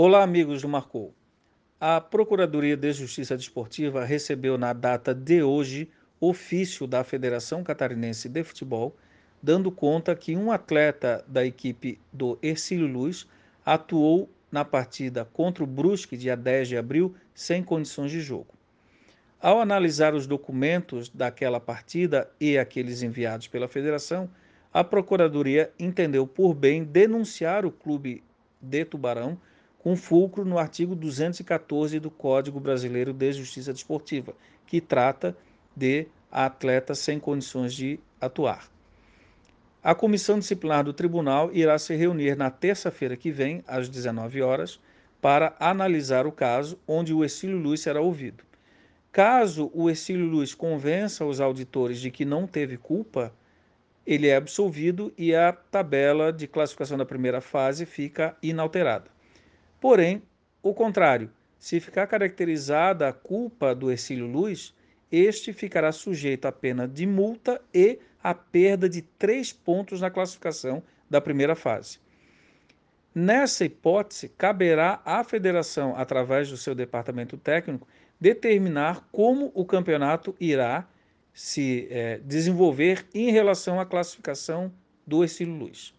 Olá, amigos do Marcou. A Procuradoria de Justiça Desportiva recebeu na data de hoje ofício da Federação Catarinense de Futebol, dando conta que um atleta da equipe do Ercílio Luz atuou na partida contra o Brusque, dia 10 de abril, sem condições de jogo. Ao analisar os documentos daquela partida e aqueles enviados pela federação, a Procuradoria entendeu por bem denunciar o clube de Tubarão com fulcro no artigo 214 do Código Brasileiro de Justiça Desportiva, que trata de atletas sem condições de atuar. A comissão disciplinar do tribunal irá se reunir na terça-feira que vem, às 19 horas, para analisar o caso, onde o Exílio Luiz será ouvido. Caso o Exílio Luiz convença os auditores de que não teve culpa, ele é absolvido e a tabela de classificação da primeira fase fica inalterada. Porém, o contrário, se ficar caracterizada a culpa do Ercílio Luz, este ficará sujeito à pena de multa e à perda de três pontos na classificação da primeira fase. Nessa hipótese, caberá à federação, através do seu departamento técnico, determinar como o campeonato irá se é, desenvolver em relação à classificação do Ercílio Luz.